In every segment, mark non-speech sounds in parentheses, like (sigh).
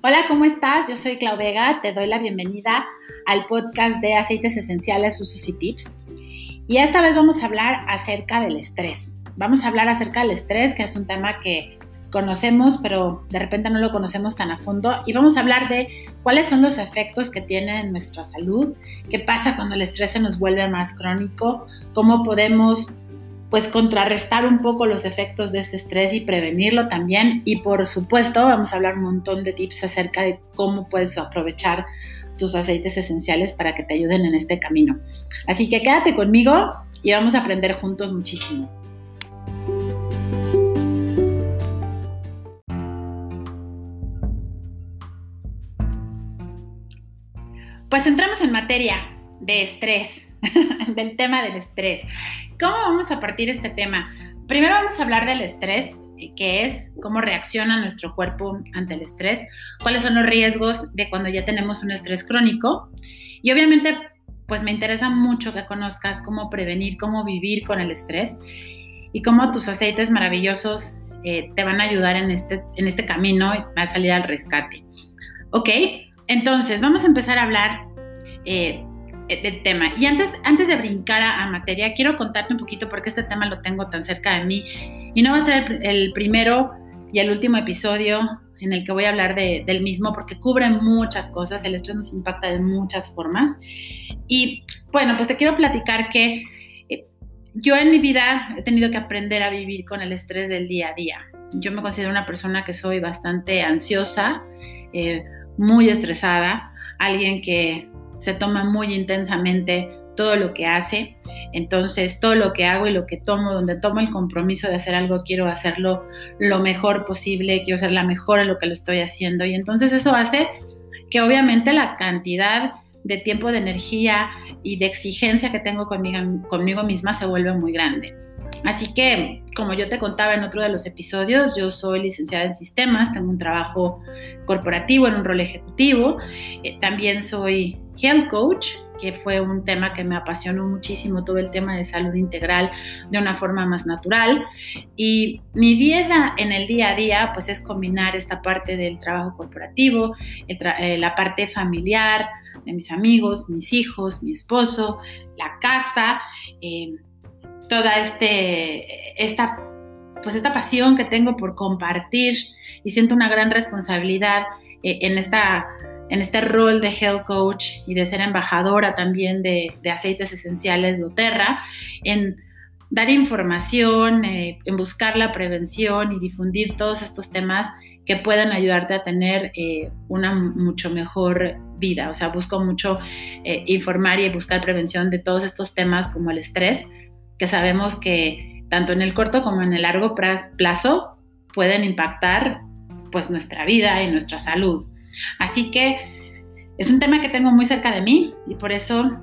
Hola, ¿cómo estás? Yo soy Clau Vega, te doy la bienvenida al podcast de aceites esenciales, usos y tips. Y esta vez vamos a hablar acerca del estrés. Vamos a hablar acerca del estrés, que es un tema que conocemos, pero de repente no lo conocemos tan a fondo. Y vamos a hablar de cuáles son los efectos que tiene en nuestra salud, qué pasa cuando el estrés se nos vuelve más crónico, cómo podemos pues contrarrestar un poco los efectos de este estrés y prevenirlo también. Y por supuesto vamos a hablar un montón de tips acerca de cómo puedes aprovechar tus aceites esenciales para que te ayuden en este camino. Así que quédate conmigo y vamos a aprender juntos muchísimo. Pues entramos en materia de estrés, (laughs) del tema del estrés. ¿Cómo vamos a partir este tema? Primero vamos a hablar del estrés, que es cómo reacciona nuestro cuerpo ante el estrés, cuáles son los riesgos de cuando ya tenemos un estrés crónico. Y obviamente, pues me interesa mucho que conozcas cómo prevenir, cómo vivir con el estrés y cómo tus aceites maravillosos eh, te van a ayudar en este, en este camino a salir al rescate. Ok, entonces vamos a empezar a hablar eh, del tema. Y antes, antes de brincar a, materia, quiero contarte un poquito por qué este tema lo tengo tan cerca de mí. Y no va a ser el, primero y el último episodio en el que voy a hablar del mismo, porque cubre muchas cosas, el estrés nos impacta de muchas formas. Y bueno, pues te quiero platicar que eh, yo en mi vida he tenido que aprender a vivir con el estrés del día a día. Yo me considero una persona que soy bastante ansiosa, eh, muy estresada, alguien que se toma muy intensamente todo lo que hace. Entonces, todo lo que hago y lo que tomo, donde tomo el compromiso de hacer algo, quiero hacerlo lo mejor posible, quiero ser la mejor en lo que lo estoy haciendo. Y entonces eso hace que obviamente la cantidad de tiempo, de energía y de exigencia que tengo conmigo, conmigo misma se vuelve muy grande. Así que, como yo te contaba en otro de los episodios, yo soy licenciada en sistemas, tengo un trabajo corporativo en un rol ejecutivo, eh, también soy health coach, que fue un tema que me apasionó muchísimo, todo el tema de salud integral de una forma más natural. Y mi vida en el día a día, pues es combinar esta parte del trabajo corporativo, eh, la parte familiar, de mis amigos, mis hijos, mi esposo, la casa. Eh, toda este, esta, pues esta pasión que tengo por compartir y siento una gran responsabilidad eh, en, esta, en este rol de health coach y de ser embajadora también de, aceites esenciales de Oterra, en dar información, eh, en buscar la prevención y difundir todos estos temas que puedan ayudarte a tener eh, una mucho mejor vida. O sea, busco mucho informar y buscar prevención de todos estos temas como el estrés, que sabemos que tanto en el corto como en el largo plazo pueden impactar pues nuestra vida y nuestra salud. Así que es un tema que tengo muy cerca de mí y por eso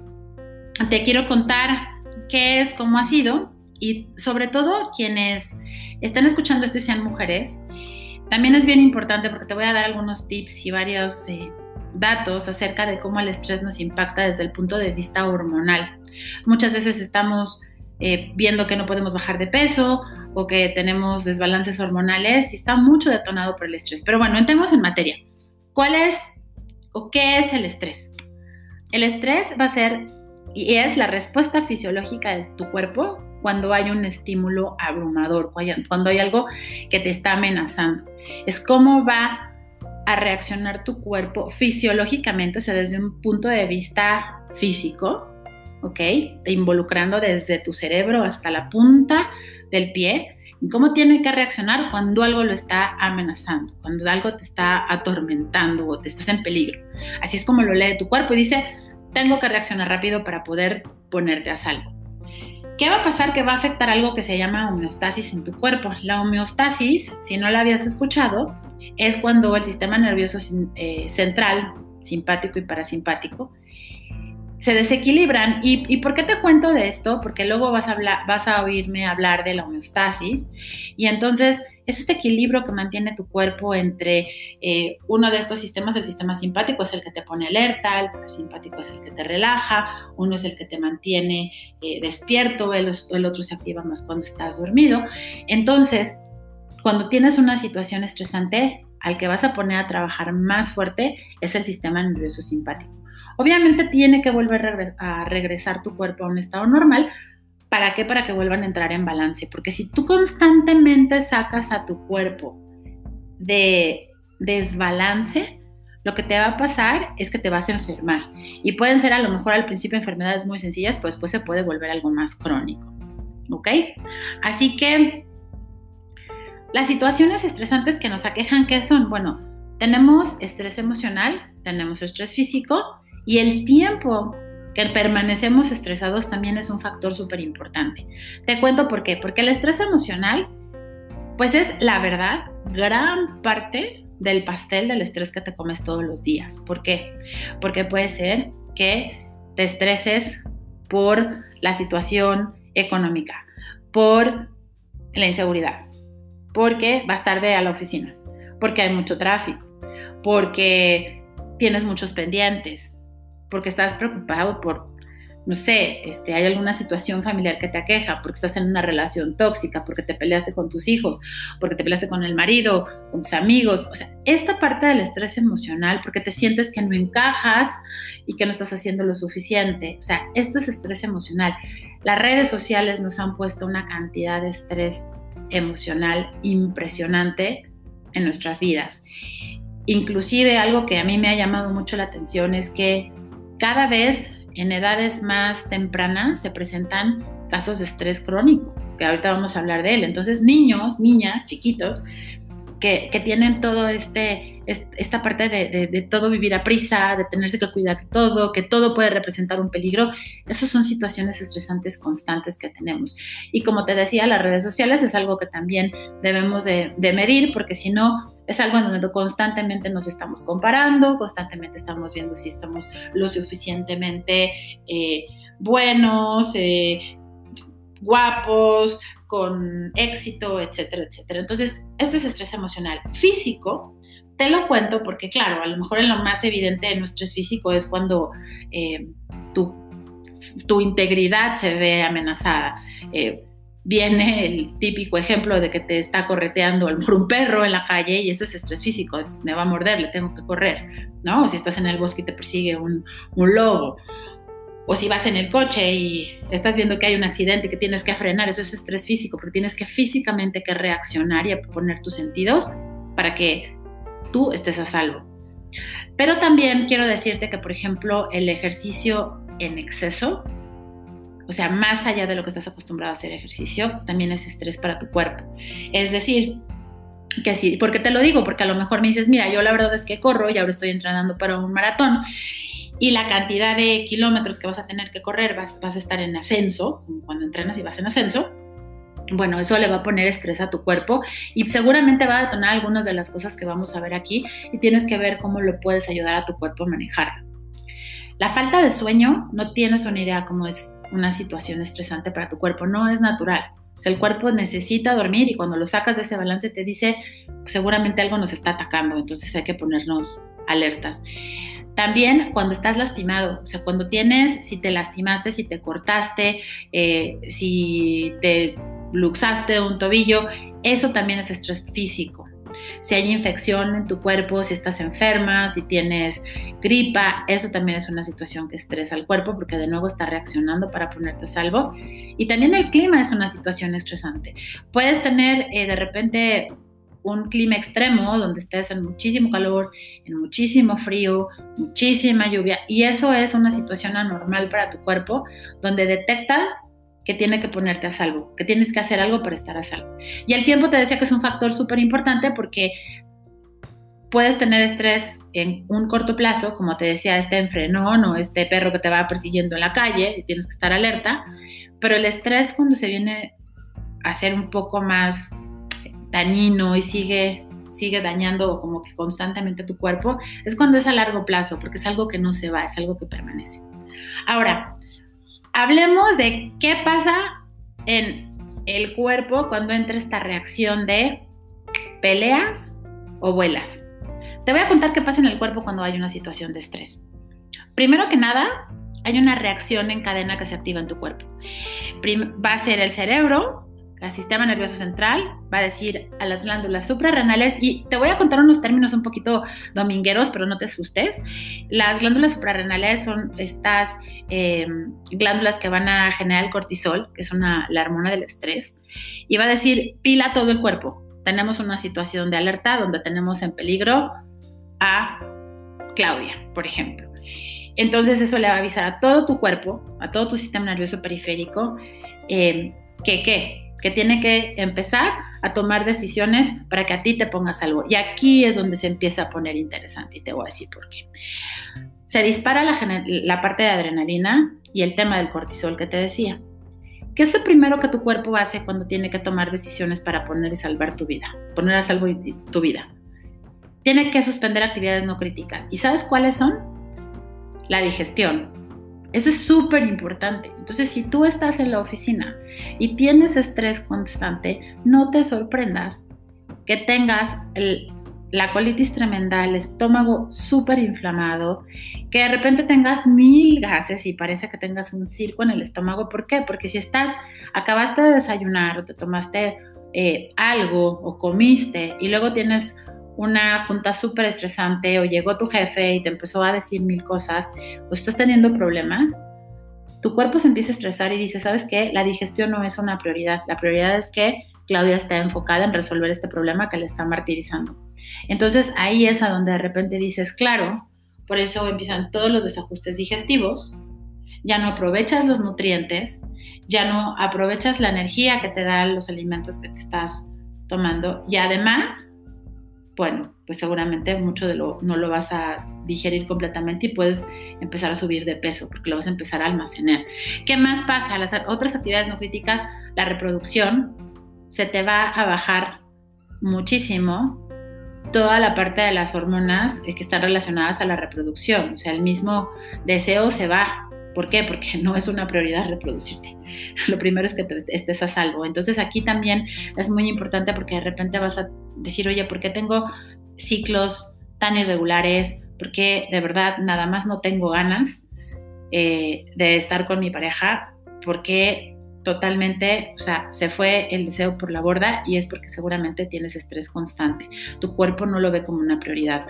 te quiero contar qué es, cómo ha sido y sobre todo quienes están escuchando esto y sean mujeres, también es bien importante porque te voy a dar algunos tips y varios eh, datos acerca de cómo el estrés nos impacta desde el punto de vista hormonal. Muchas veces estamos eh, viendo que no podemos bajar de peso o que tenemos desbalances hormonales y está mucho detonado por el estrés. Pero bueno, entremos en materia. ¿Cuál es o qué es el estrés? El estrés va a ser y es la respuesta fisiológica de tu cuerpo cuando hay un estímulo abrumador, cuando hay algo que te está amenazando. Es cómo va a reaccionar tu cuerpo fisiológicamente, o sea, desde un punto de vista físico, ¿ok? Involucrando desde tu cerebro hasta la punta del pie, cómo tiene que reaccionar cuando algo lo está amenazando, cuando algo te está atormentando o te estás en peligro. Así es como lo lee tu cuerpo y dice, tengo que reaccionar rápido para poder ponerte a salvo. ¿Qué va a pasar? Que va a afectar algo que se llama homeostasis en tu cuerpo. La homeostasis, si no la habías escuchado, es cuando el sistema nervioso eh, central, simpático y parasimpático, se desequilibran. ¿Y, por qué te cuento de esto? Porque luego vas a, hablar, vas a oírme hablar de la homeostasis y entonces es este equilibrio que mantiene tu cuerpo entre eh, uno de estos sistemas, el sistema simpático es el que te pone alerta, el parasimpático es el que te relaja, uno es el que te mantiene eh, despierto, el, el otro se activa más cuando estás dormido. Entonces, cuando tienes una situación estresante, al que vas a poner a trabajar más fuerte es el sistema nervioso simpático. Obviamente tiene que volver a regresar tu cuerpo a un estado normal. ¿Para qué? Para que vuelvan a entrar en balance. Porque si tú constantemente sacas a tu cuerpo de desbalance, lo que te va a pasar es que te vas a enfermar. Y pueden ser a lo mejor al principio enfermedades muy sencillas, pero después se puede volver algo más crónico. ¿Ok? Así que las situaciones estresantes que nos aquejan, ¿qué son? Bueno, tenemos estrés emocional, tenemos estrés físico y el tiempo que permanecemos estresados también es un factor súper importante. Te cuento por qué. Porque el estrés emocional, pues es la verdad, gran parte del pastel del estrés que te comes todos los días. ¿Por qué? Porque puede ser que te estreses por la situación económica, por la inseguridad, porque vas tarde a la oficina, porque hay mucho tráfico, porque tienes muchos pendientes, porque estás preocupado por, no sé, este, hay alguna situación familiar que te aqueja, porque estás en una relación tóxica, porque te peleaste con tus hijos, porque te peleaste con el marido, con tus amigos. O sea, esta parte del estrés emocional, porque te sientes que no encajas y que no estás haciendo lo suficiente. O sea, esto es estrés emocional. Las redes sociales nos han puesto una cantidad de estrés emocional impresionante en nuestras vidas. Inclusive algo que a mí me ha llamado mucho la atención es que cada vez en edades más tempranas se presentan casos de estrés crónico, que ahorita vamos a hablar de él. Entonces niños, niñas, chiquitos, que, tienen todo este, esta parte de, todo vivir a prisa, de tenerse que cuidar de todo, que todo puede representar un peligro, esas son situaciones estresantes constantes que tenemos. Y como te decía, las redes sociales es algo que también debemos de, medir, porque si no, es algo en donde constantemente nos estamos comparando, constantemente estamos viendo si estamos lo suficientemente eh, buenos, eh, guapos, con éxito, etcétera, etcétera. Entonces, esto es estrés emocional. Físico, te lo cuento porque, claro, a lo mejor en lo más evidente de nuestro físico es cuando eh, tu, tu, integridad se ve amenazada. Eh, viene el típico ejemplo de que te está correteando (laughs) un perro en la calle y eso es estrés físico, me va a morder, le tengo que correr, ¿no? O si estás en el bosque y te persigue un, un lobo o si vas en el coche y estás viendo que hay un accidente que tienes que frenar, eso es estrés físico, porque tienes que físicamente que reaccionar y poner tus sentidos para que tú estés a salvo. Pero también quiero decirte que, por ejemplo, el ejercicio en exceso, o sea, más allá de lo que estás acostumbrado a hacer ejercicio, también es estrés para tu cuerpo. Es decir, que sí, porque te lo digo, porque a lo mejor me dices, mira, yo la verdad es que corro y ahora estoy entrenando para un maratón y la cantidad de kilómetros que vas a tener que correr, vas, vas a estar en ascenso, cuando entrenas y vas en ascenso, bueno, eso le va a poner estrés a tu cuerpo y seguramente va a detonar algunas de las cosas que vamos a ver aquí y tienes que ver cómo lo puedes ayudar a tu cuerpo a manejar. La falta de sueño, no tienes una idea cómo es una situación estresante para tu cuerpo, no es natural. O sea, el cuerpo necesita dormir y cuando lo sacas de ese balance te dice, seguramente algo nos está atacando, entonces hay que ponernos alertas. También cuando estás lastimado, o sea, cuando tienes, si te lastimaste, si te cortaste, eh, si te luxaste un tobillo, eso también es estrés físico. Si hay infección en tu cuerpo, si estás enferma, si tienes gripa, eso también es una situación que estresa al cuerpo porque de nuevo está reaccionando para ponerte a salvo. Y también el clima es una situación estresante. Puedes tener eh, de repente un clima extremo donde estés en muchísimo calor, en muchísimo frío, muchísima lluvia y eso es una situación anormal para tu cuerpo donde detecta que tiene que ponerte a salvo, que tienes que hacer algo para estar a salvo. Y el tiempo te decía que es un factor súper importante porque puedes tener estrés en un corto plazo, como te decía, este enfrenón o este perro que te va persiguiendo en la calle y tienes que estar alerta, pero el estrés cuando se viene a ser un poco más dañino y sigue, sigue dañando como que constantemente tu cuerpo, es cuando es a largo plazo, porque es algo que no se va, es algo que permanece. Ahora, hablemos de qué pasa en el cuerpo cuando entra esta reacción de peleas o vuelas. Te voy a contar qué pasa en el cuerpo cuando hay una situación de estrés. Primero que nada, hay una reacción en cadena que se activa en tu cuerpo. Va a ser el cerebro al sistema nervioso central, va a decir a las glándulas suprarrenales, y te voy a contar unos términos un poquito domingueros, pero no te asustes. Las glándulas suprarrenales son estas em, glándulas que van a generar el cortisol, que es una, la hormona del estrés, y va a decir pila todo el cuerpo. Tenemos una situación de alerta donde tenemos en peligro a Claudia, por ejemplo. Entonces eso le va a avisar a todo tu cuerpo, a todo tu sistema nervioso periférico, em, que qué, que tiene que empezar a tomar decisiones para que a ti te pongas algo. Y aquí es donde se empieza a poner interesante y te voy a decir por qué. Se dispara la, parte de adrenalina y el tema del cortisol que te decía. ¿Qué es lo primero que tu cuerpo hace cuando tiene que tomar decisiones para poner y salvar tu vida? Poner a salvo tu vida. Tiene que suspender actividades no críticas. ¿Y sabes cuáles son? La digestión, eso es súper importante. Entonces, si tú estás en la oficina y tienes estrés constante, no te sorprendas que tengas la colitis tremenda, el estómago súper inflamado, que de repente tengas mil gases y parece que tengas un circo en el estómago. ¿Por qué? Porque si estás, acabaste de desayunar o te tomaste eh, algo o comiste y luego tienes una junta súper estresante o llegó tu jefe y te empezó a decir mil cosas o estás teniendo problemas, tu cuerpo se empieza a estresar y dice, ¿sabes qué? La digestión no es una prioridad. La prioridad es que Claudia está enfocada en resolver este problema que le está martirizando. Entonces ahí es a donde de repente dices, claro, por eso empiezan todos los desajustes digestivos, ya no aprovechas los nutrientes, ya no aprovechas la energía que te dan los alimentos que te estás tomando y además bueno, pues seguramente mucho de lo no lo vas a digerir completamente y puedes empezar a subir de peso porque lo vas a empezar a almacenar. ¿Qué más pasa? Las otras actividades no críticas, la reproducción, se te va a bajar muchísimo toda la parte de las hormonas que están relacionadas a la reproducción. O sea, el mismo deseo se va. ¿Por qué? Porque no es una prioridad reproducirte. Lo primero es que estés a salvo. Entonces aquí también es muy importante porque de repente vas a decir, oye, ¿por qué tengo ciclos tan irregulares? ¿Por qué de verdad nada más no tengo ganas eh, de estar con mi pareja? ¿Por qué totalmente, o sea, se fue el deseo por la borda y es porque seguramente tienes estrés constante. Tu cuerpo no lo ve como una prioridad.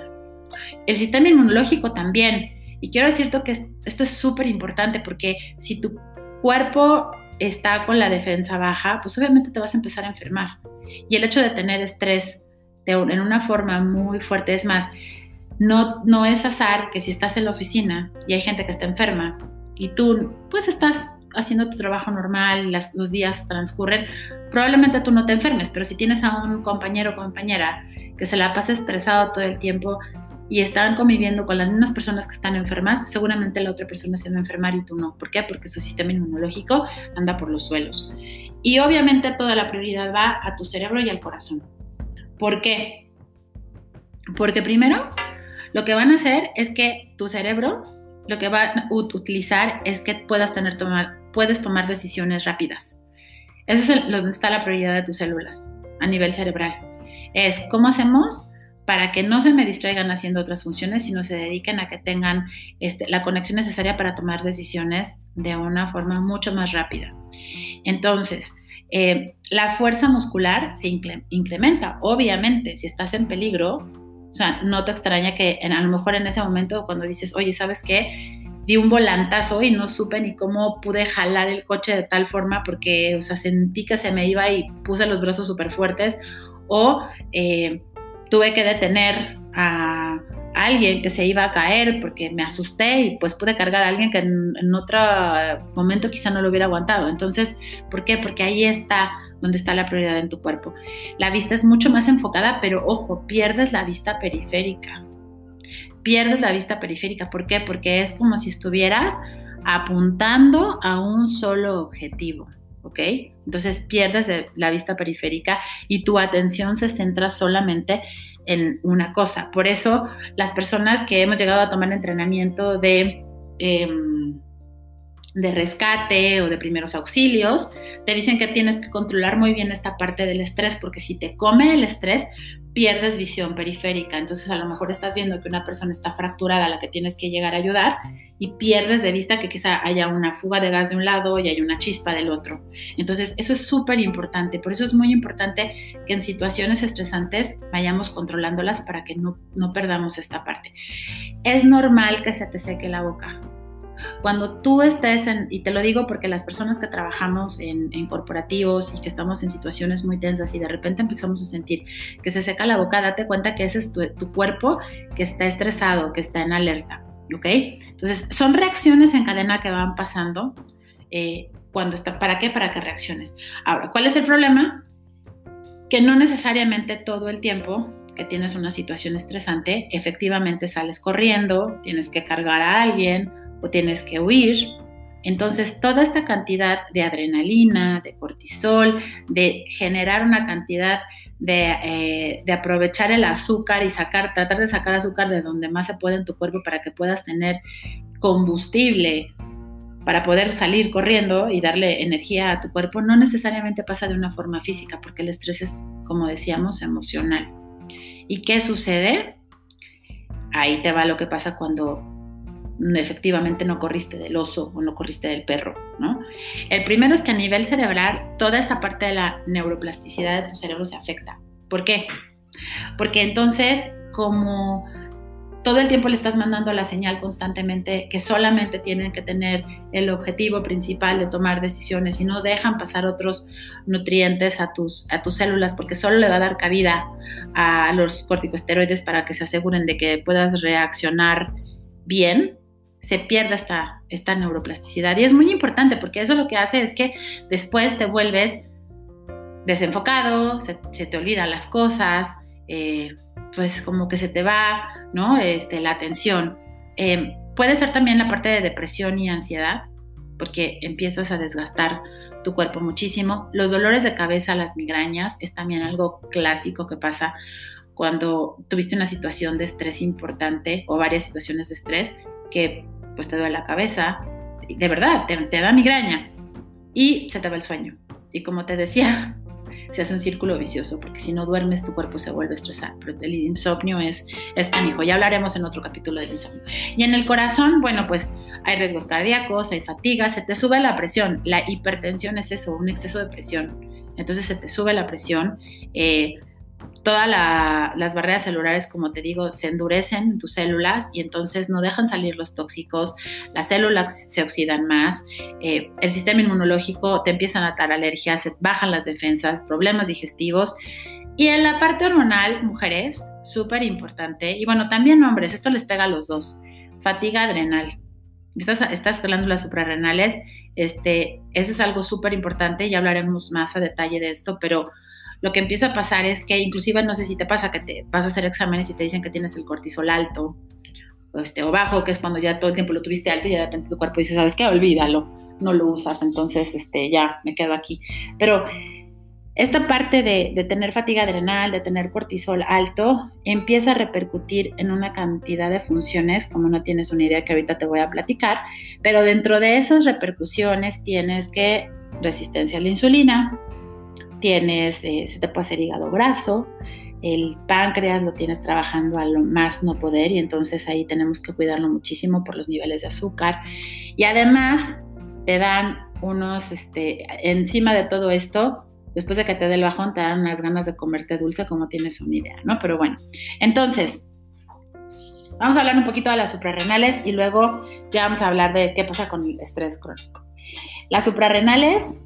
El sistema inmunológico también. Y quiero decirte que esto es súper importante porque si tu cuerpo está con la defensa baja, pues obviamente te vas a empezar a enfermar. Y el hecho de tener estrés en una forma muy fuerte, es más, no, no es azar que si estás en la oficina y hay gente que está enferma y tú pues estás haciendo tu trabajo normal, las, los días transcurren, probablemente tú no te enfermes, pero si tienes a un compañero o compañera que se la pasa estresado todo el tiempo y están conviviendo con las mismas personas que están enfermas, seguramente la otra persona se va a enfermar y tú no. ¿Por qué? Porque su sistema inmunológico anda por los suelos. Y obviamente toda la prioridad va a tu cerebro y al corazón. ¿Por qué? Porque primero lo que van a hacer es que tu cerebro lo que va a utilizar es que puedas tener tomar, puedes tomar decisiones rápidas. Eso es donde está la prioridad de tus células a nivel cerebral. Es cómo hacemos para que no se me distraigan haciendo otras funciones, sino se dediquen a que tengan este, la conexión necesaria para tomar decisiones de una forma mucho más rápida. Entonces, eh, la fuerza muscular se incrementa. Obviamente, si estás en peligro, o sea, no te extraña que a lo mejor en ese momento cuando dices, oye, ¿sabes qué? Di un volantazo y no supe ni cómo pude jalar el coche de tal forma porque, o sea, sentí que se me iba y puse los brazos súper fuertes. O eh, tuve que detener a alguien que se iba a caer porque me asusté y pues pude cargar a alguien que en, otro momento quizá no lo hubiera aguantado. Entonces, ¿por qué? Porque ahí está donde está la prioridad en tu cuerpo. La vista es mucho más enfocada, pero ojo, pierdes la vista periférica. Pierdes la vista periférica. ¿Por qué? Porque es como si estuvieras apuntando a un solo objetivo. ¿Ok? Entonces pierdes la vista periférica y tu atención se centra solamente en una cosa. Por eso las personas que hemos llegado a tomar entrenamiento de, em, de rescate o de primeros auxilios, te dicen que tienes que controlar muy bien esta parte del estrés, porque si te come el estrés, pierdes visión periférica. Entonces a lo mejor estás viendo que una persona está fracturada a la que tienes que llegar a ayudar y pierdes de vista que quizá haya una fuga de gas de un lado y hay una chispa del otro. Entonces eso es súper importante. Por eso es muy importante que en situaciones estresantes vayamos controlándolas para que no, no perdamos esta parte. Es normal que se te seque la boca cuando tú estés en, y te lo digo porque las personas que trabajamos en, corporativos y que estamos en situaciones muy tensas y de repente empezamos a sentir que se seca la boca, date cuenta que ese es tu, cuerpo que está estresado, que está en alerta, ¿ok? Entonces, son reacciones en cadena que van pasando. Eh, cuando está, ¿Para qué? Para que reacciones. Ahora, ¿cuál es el problema? Que no necesariamente todo el tiempo que tienes una situación estresante, efectivamente sales corriendo, tienes que cargar a alguien o tienes que huir. Entonces, toda esta cantidad de adrenalina, de cortisol, de generar una cantidad de, eh, aprovechar el azúcar y sacar, tratar de sacar azúcar de donde más se puede en tu cuerpo para que puedas tener combustible para poder salir corriendo y darle energía a tu cuerpo, no necesariamente pasa de una forma física, porque el estrés es, como decíamos, emocional. ¿Y qué sucede? Ahí te va lo que pasa cuando efectivamente no corriste del oso o no corriste del perro, ¿no? El primero es que a nivel cerebral toda esta parte de la neuroplasticidad de tu cerebro se afecta. ¿Por qué? Porque entonces como todo el tiempo le estás mandando la señal constantemente que solamente tienen que tener el objetivo principal de tomar decisiones y no dejan pasar otros nutrientes a tus, a tus células porque solo le va a dar cabida a los corticosteroides para que se aseguren de que puedas reaccionar bien, se pierde esta, esta neuroplasticidad. Y es muy importante porque eso lo que hace es que después te vuelves desenfocado, se, te olvidan las cosas, eh, pues como que se te va, ¿no? Este, la atención. Eh, puede ser también la parte de depresión y ansiedad, porque empiezas a desgastar tu cuerpo muchísimo. Los dolores de cabeza, las migrañas, es también algo clásico que pasa cuando tuviste una situación de estrés importante o varias situaciones de estrés que pues te duele la cabeza, de verdad, te, da migraña y se te va el sueño. Y como te decía, (laughs) se hace un círculo vicioso, porque si no duermes tu cuerpo se vuelve a estresar. Pero el insomnio es, es canijo, ya hablaremos en otro capítulo del insomnio. Y en el corazón, bueno, pues hay riesgos cardíacos, hay fatiga, se te sube la presión. La hipertensión es eso, un exceso de presión. Entonces se te sube la presión. Eh, todas las barreras celulares, como te digo, se endurecen en tus células y entonces no dejan salir los tóxicos, las células se oxidan más, eh, el sistema inmunológico te empiezan a dar alergias, se bajan las defensas, problemas digestivos. Y en la parte hormonal, mujeres, súper importante, y bueno, también hombres, esto les pega a los dos, fatiga adrenal. Estas, estas glándulas suprarrenales, este, eso es algo súper importante, ya hablaremos más a detalle de esto, pero lo que empieza a pasar es que inclusive no sé si te pasa que te vas a hacer exámenes y te dicen que tienes el cortisol alto o, este, o bajo, que es cuando ya todo el tiempo lo tuviste alto y ya de repente tu cuerpo dice, ¿sabes qué? Olvídalo, no lo usas, entonces este, ya me quedo aquí. Pero esta parte de, de, tener fatiga adrenal, de tener cortisol alto, empieza a repercutir en una cantidad de funciones, como no tienes una idea que ahorita te voy a platicar, pero dentro de esas repercusiones tienes que resistencia a la insulina, eh, se te puede hacer hígado graso, el páncreas lo tienes trabajando a lo más no poder y entonces ahí tenemos que cuidarlo muchísimo por los niveles de azúcar. Y además te dan unos, este, encima de todo esto, después de que te dé el bajón, te dan unas ganas de comerte dulce como tienes una idea, ¿no? Pero bueno, entonces, vamos a hablar un poquito de las suprarrenales y luego ya vamos a hablar de qué pasa con el estrés crónico. Las suprarrenales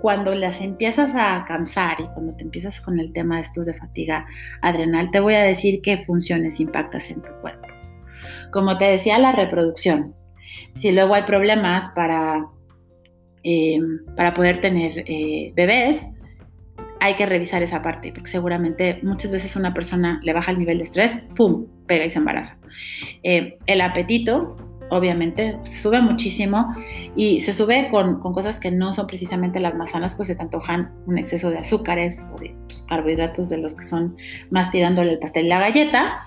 cuando las empiezas a cansar y cuando te empiezas con el tema de estos de fatiga adrenal, te voy a decir qué funciones impactas en tu cuerpo. Como te decía, la reproducción. Si luego hay problemas para, em, para poder tener eh, bebés, hay que revisar esa parte, porque seguramente muchas veces una persona le baja el nivel de estrés, ¡pum!, pega y se embaraza. Eh, el apetito, obviamente, se sube muchísimo y se sube con, cosas que no son precisamente las más sanas, pues se te antojan un exceso de azúcares o de pues, carbohidratos de los que son más tirándole el pastel y la galleta.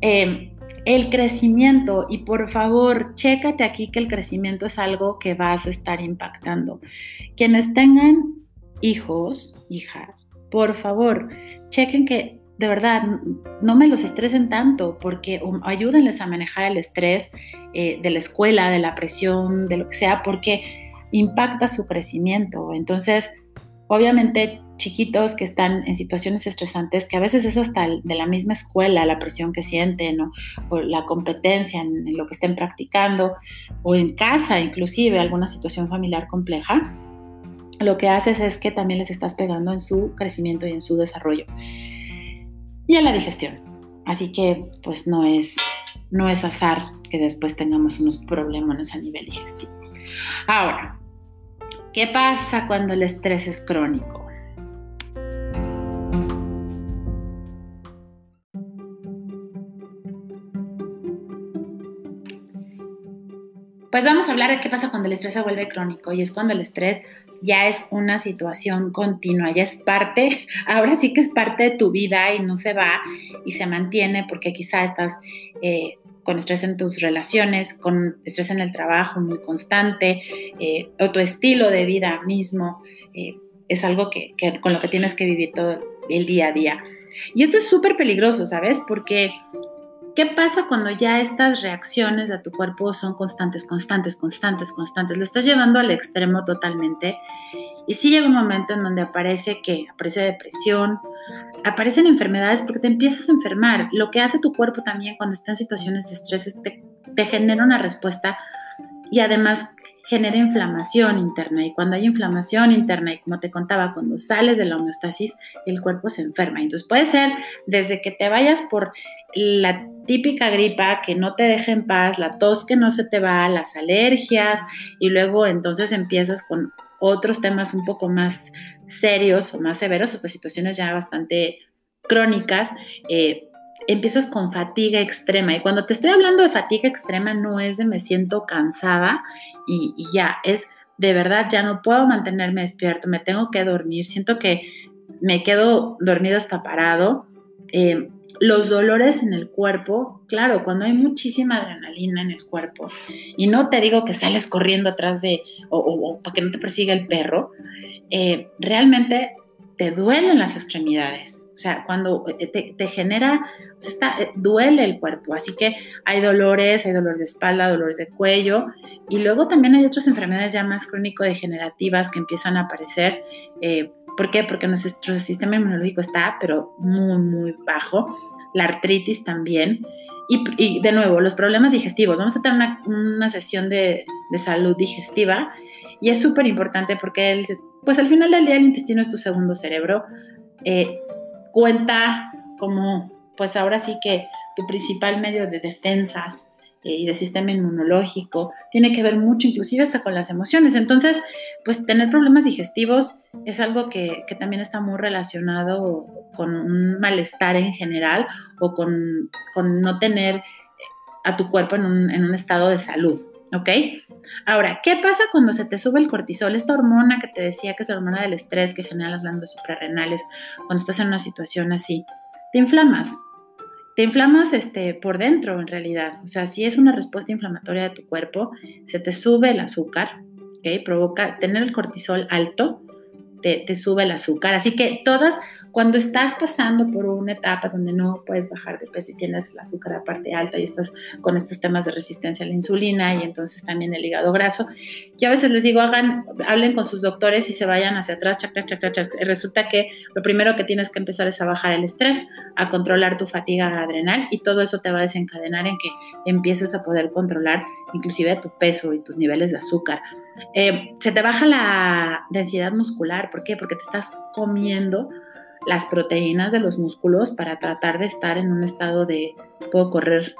Eh, El crecimiento, y por favor, chécate aquí que el crecimiento es algo que vas a estar impactando. Quienes tengan hijos, hijas, por favor, chequen que de verdad no me los estresen tanto, porque ayúdenles a manejar el estrés eh, de la escuela, de la presión, de lo que sea, porque impacta su crecimiento. Entonces, obviamente chiquitos que están en situaciones estresantes, que a veces es hasta de la misma escuela la presión que sienten o, la competencia en, lo que estén practicando o en casa inclusive alguna situación familiar compleja, lo que haces es que también les estás pegando en su crecimiento y en su desarrollo y en la digestión. Así que pues no es, no es azar que después tengamos unos problemas a nivel digestivo. Ahora, ¿qué pasa cuando el estrés es crónico? Pues vamos a hablar de qué pasa cuando el estrés se vuelve crónico y es cuando el estrés ya es una situación continua, ya es parte, (laughs) ahora sí que es parte de tu vida y no se va y se mantiene porque quizá estás eh, con estrés en tus relaciones, con estrés en el trabajo muy constante, eh, o tu estilo de vida mismo eh, es algo que, con lo que tienes que vivir todo el día a día. Y esto es súper peligroso, ¿sabes? Porque ¿Qué pasa cuando ya estas reacciones de tu cuerpo son constantes, constantes, constantes, constantes? Lo estás llevando al extremo totalmente. Y sí llega un momento en donde aparece que aparece depresión, aparecen enfermedades porque te empiezas a enfermar. Lo que hace tu cuerpo también cuando está en situaciones de estrés es te, te genera una respuesta y además genera inflamación interna y cuando hay inflamación interna y como te contaba, cuando sales de la homeostasis, el cuerpo se enferma. Entonces puede ser desde que te vayas por la típica gripa que no te deja en paz, la tos que no se te va, las alergias y luego entonces empiezas con otros temas un poco más serios o más severos, estas situaciones ya bastante crónicas. Eh, empiezas con fatiga extrema. Y cuando te estoy hablando de fatiga extrema, no es de me siento cansada y, ya, es de verdad ya no puedo mantenerme despierto, me tengo que dormir, siento que me quedo dormido hasta parado. Eh, los dolores en el cuerpo, claro, cuando hay muchísima adrenalina en el cuerpo, y no te digo que sales corriendo atrás de, o, para que no te persiga el perro, eh, realmente te duelen las extremidades. O sea, cuando eh, te, genera, o está, eh, duele el cuerpo. Así que hay dolores, hay dolores de espalda, dolores de cuello. Y luego también hay otras enfermedades ya más crónico-degenerativas que empiezan a aparecer. ¿Por qué? Porque nuestro sistema inmunológico está, pero muy, muy bajo. La artritis también. Y, de nuevo, los problemas digestivos. Vamos a tener una, sesión de, salud digestiva y es súper importante porque, el, pues al final del día, el intestino es tu segundo cerebro. Eh, cuenta como, pues ahora sí que tu principal medio de defensas eh, y de sistema inmunológico, tiene que ver mucho inclusive hasta con las emociones. Entonces, pues tener problemas digestivos es algo que, también está muy relacionado con un malestar en general o con, no tener a tu cuerpo en un, en un estado de salud. ¿Ok? Ahora, ¿qué pasa cuando se te sube el cortisol? Esta hormona que te decía que es la hormona del estrés que genera las glándulas suprarrenales cuando estás en una situación así. Te inflamas, te inflamas este, por dentro en realidad. O sea, si es una respuesta inflamatoria de tu cuerpo, se te sube el azúcar, ¿ok? Provoca tener el cortisol alto, te, te sube el azúcar. Así que todas, cuando estás pasando por una etapa donde no puedes bajar de peso y tienes el azúcar a parte alta y estás con estos temas de resistencia a la insulina y entonces también el hígado graso, yo a veces les digo, hagan, hablen con sus doctores y se vayan hacia atrás, chac, chac, chac, chac, Resulta que lo primero que tienes que empezar es a bajar el estrés, a controlar tu fatiga adrenal y todo eso te va a desencadenar en que empieces a poder controlar inclusive tu peso y tus niveles de azúcar. Eh, se te baja la densidad muscular, ¿por qué? Porque te estás comiendo las proteínas de los músculos para tratar de estar en un estado de puedo correr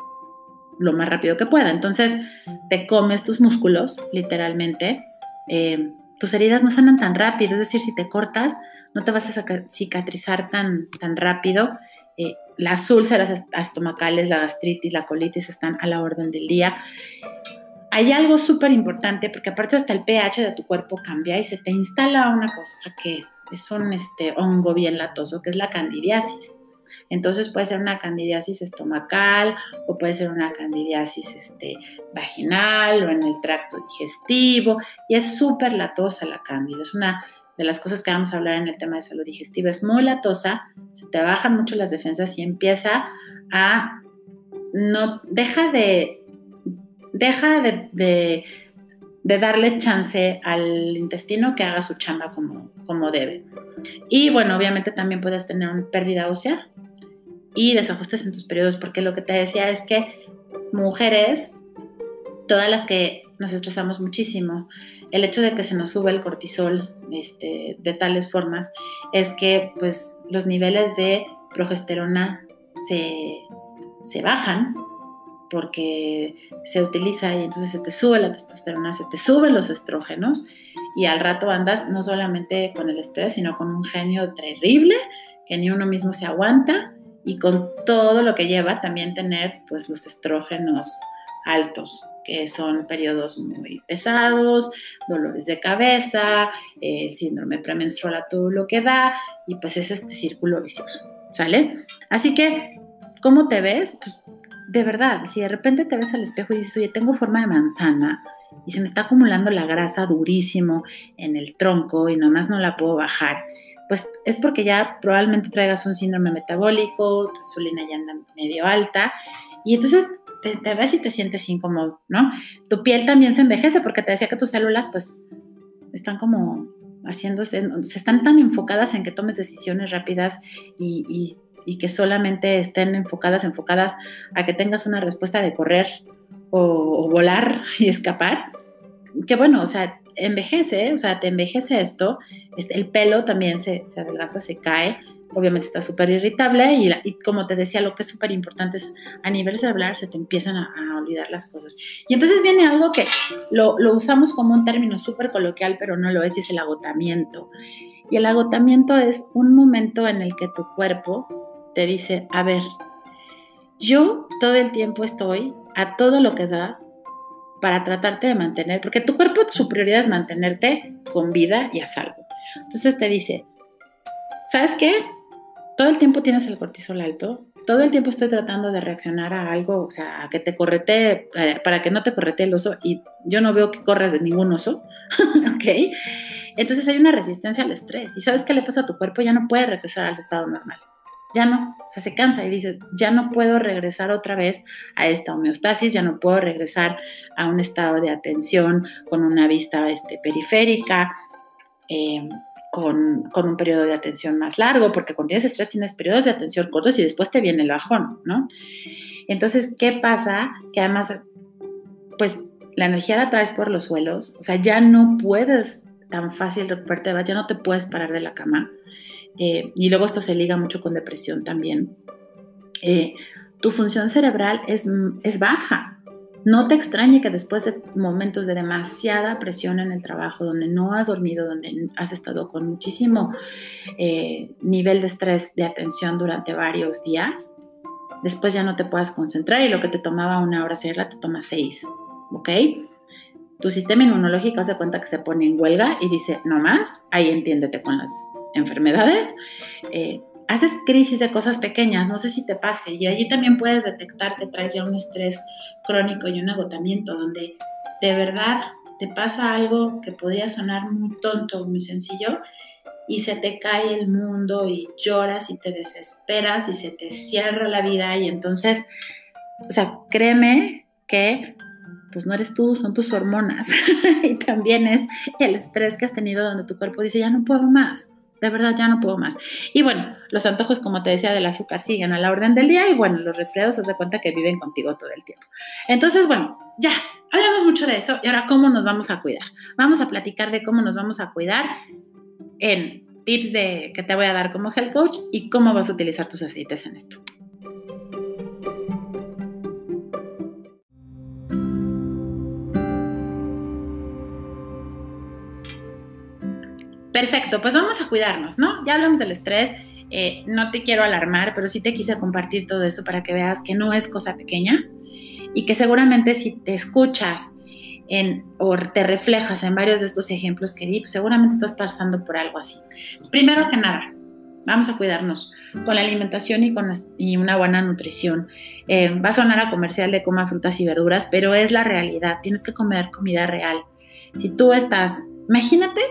lo más rápido que pueda. Entonces te comes tus músculos, literalmente. Eh, tus heridas no sanan tan rápido, es decir, si te cortas, no te vas a cicatrizar tan, tan rápido. Eh, las úlceras estomacales, la gastritis, la colitis están a la orden del día. Hay algo súper importante porque aparte hasta el pH de tu cuerpo cambia y se te instala una cosa que es un este, hongo bien latoso, que es la candidiasis. Entonces puede ser una candidiasis estomacal o puede ser una candidiasis este, vaginal o en el tracto digestivo y es súper latosa la cándida. Es una de las cosas que vamos a hablar en el tema de salud digestiva. Es muy latosa, se te bajan mucho las defensas y empieza a no deja de deja de, darle chance al intestino que haga su chamba como, como debe. Y bueno, obviamente también puedes tener una pérdida ósea y desajustes en tus periodos, porque lo que te decía es que mujeres, todas las que nos estresamos muchísimo, el hecho de que se nos sube el cortisol este, de tales formas es que pues los niveles de progesterona se, se bajan porque se utiliza y entonces se te sube la testosterona, se te suben los estrógenos y al rato andas no solamente con el estrés, sino con un genio terrible que ni uno mismo se aguanta y con todo lo que lleva también tener pues los estrógenos altos que son periodos muy pesados, dolores de cabeza, el síndrome premenstrual a todo lo que da y pues es este círculo vicioso, ¿sale? Así que, ¿cómo te ves? Pues de verdad, si de repente te ves al espejo y dices, oye, tengo forma de manzana y se me está acumulando la grasa durísimo en el tronco y nomás no la puedo bajar, pues es porque ya probablemente traigas un síndrome metabólico, tu insulina ya anda medio alta y entonces te, ves y te sientes incómodo, ¿no? Tu piel también se envejece porque te decía que tus células pues están como haciéndose, se están tan enfocadas en que tomes decisiones rápidas y, y y que solamente estén enfocadas, enfocadas a que tengas una respuesta de correr o, volar (laughs) y escapar, que bueno, o sea, envejece, o sea, te envejece esto, el pelo también se, se adelgaza, se cae, obviamente está súper irritable y, como te decía, lo que es súper importante es a nivel cerebral se te empiezan a, olvidar las cosas. Y entonces viene algo que lo, lo usamos como un término súper coloquial, pero no lo es, y es el agotamiento. Y el agotamiento es un momento en el que tu cuerpo te dice, a ver, yo todo el tiempo estoy a todo lo que da para tratarte de mantener, porque tu cuerpo, su prioridad es mantenerte con vida y a salvo. Entonces te dice, ¿sabes qué? Todo el tiempo tienes el cortisol alto, todo el tiempo estoy tratando de reaccionar a algo, o sea, a que te correte, para que no te correte el oso, y yo no veo que corras de ningún oso, (laughs) ¿ok? Entonces hay una resistencia al estrés, y ¿sabes qué le pasa a tu cuerpo? Ya no puede regresar al estado normal ya no, o sea, se cansa y dice, ya no puedo regresar otra vez a esta homeostasis, ya no puedo regresar a un estado de atención con una vista este, periférica, em, con, un periodo de atención más largo, porque cuando tienes estrés tienes periodos de atención cortos y después te viene el bajón, ¿no? Entonces, ¿qué pasa? Que además, pues la energía la traes por los suelos, o sea, ya no puedes tan fácil recuperarte, ya no te puedes parar de la cama eh, y luego esto se liga mucho con depresión también, eh, tu función cerebral es, es baja. No te extrañe que después de momentos de demasiada presión en el trabajo, donde no has dormido, donde has estado con muchísimo eh, nivel de estrés, de atención durante varios días, después ya no te puedas concentrar y lo que te tomaba una hora hacerla te toma seis, ¿ok? Tu sistema inmunológico hace cuenta que se pone en huelga y dice, no más, ahí entiéndete con las enfermedades, eh, haces crisis de cosas pequeñas, no sé si te pase, y allí también puedes detectar que traes ya un estrés crónico y un agotamiento, donde de verdad te pasa algo que podría sonar muy tonto, muy sencillo, y se te cae el mundo y lloras y te desesperas y se te cierra la vida y entonces, o sea, créeme que pues no eres tú, son tus hormonas (laughs) y también es el estrés que has tenido donde tu cuerpo dice, ya no puedo más de verdad ya no puedo más. Y bueno, los antojos, como te decía, del azúcar siguen a la orden del día y bueno, los resfriados se de cuenta que viven contigo todo el tiempo. Entonces, bueno, ya, hablamos mucho de eso y ahora cómo nos vamos a cuidar. Vamos a platicar de cómo nos vamos a cuidar en tips de, que te voy a dar como health coach y cómo vas a utilizar tus aceites en esto. Perfecto, pues vamos a cuidarnos, ¿no? Ya hablamos del estrés, eh, no te quiero alarmar, pero sí te quise compartir todo eso para que veas que no es cosa pequeña y que seguramente si te escuchas o te reflejas en varios de estos ejemplos que di, pues seguramente estás pasando por algo así. Primero que nada, vamos a cuidarnos con la alimentación y con una buena nutrición. Eh, va a sonar a comercial de coma frutas y verduras, pero es la realidad. Tienes que comer comida real. Si tú estás, imagínate,